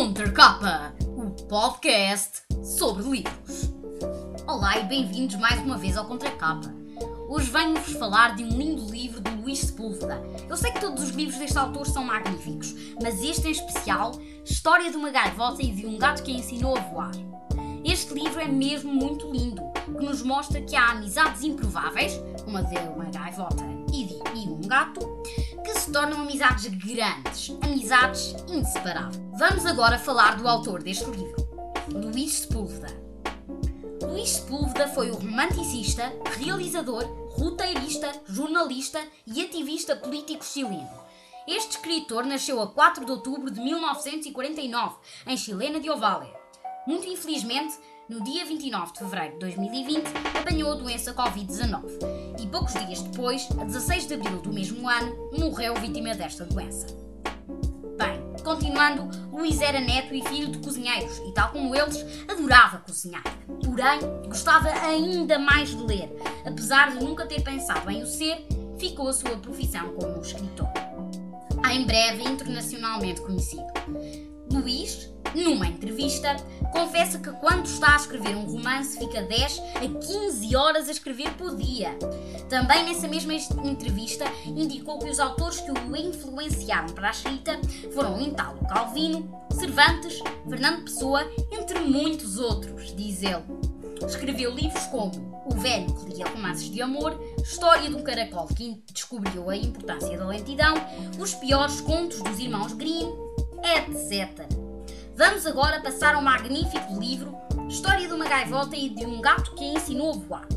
Contracapa, o podcast sobre livros. Olá e bem-vindos mais uma vez ao Contracapa. Hoje venho-vos falar de um lindo livro de Luís Sepúlveda. Eu sei que todos os livros deste autor são magníficos, mas este em especial, História de uma gaivota e de um gato que ensinou a voar. Este livro é mesmo muito lindo, que nos mostra que há amizades improváveis, uma de uma gaivota e um gato, que se tornam amizades grandes, amizades inseparáveis. Vamos agora falar do autor deste livro, Luís Sepúlveda. Luís Sepúlveda foi o romanticista, realizador, roteirista, jornalista e ativista político chileno. Este escritor nasceu a 4 de outubro de 1949, em Chilena de Ovalle. Muito infelizmente, no dia 29 de fevereiro de 2020, apanhou a doença Covid-19 e poucos dias depois, a 16 de abril do mesmo ano, morreu vítima desta doença. Bem, continuando, Luís era neto e filho de cozinheiros e, tal como eles, adorava cozinhar. Porém, gostava ainda mais de ler. Apesar de nunca ter pensado em o ser, ficou a sua profissão como escritor. Em breve internacionalmente conhecido. Luís, numa entrevista, confessa que quando está a escrever um romance fica 10 a 15 horas a escrever por dia. Também nessa mesma entrevista indicou que os autores que o influenciaram para a escrita foram Italo Calvino, Cervantes, Fernando Pessoa, entre muitos outros, diz ele. Escreveu livros como O Velho que lia romances de amor, História de um caracol que descobriu a importância da lentidão, Os piores contos dos irmãos Grimm, etc. Vamos agora passar ao magnífico livro História de uma gaivota e de um gato que a ensinou a voar.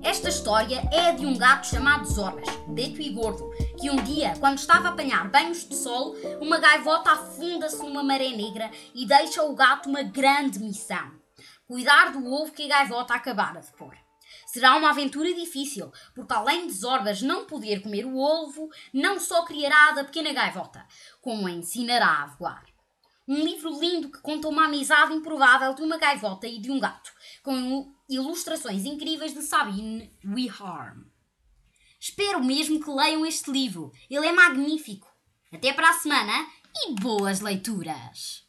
Esta história é a de um gato chamado Zorbas, preto e gordo, que um dia, quando estava a apanhar banhos de sol, uma gaivota afunda-se numa maré negra e deixa ao gato uma grande missão: cuidar do ovo que a gaivota acabara de pôr. Será uma aventura difícil, porque além de Zorbas não poder comer o ovo, não só criará da pequena gaivota, como a ensinará a voar. Um livro lindo que conta uma amizade improvável de uma gaivota e de um gato, com ilustrações incríveis de Sabine Weharm. Espero mesmo que leiam este livro, ele é magnífico. Até para a semana e boas leituras!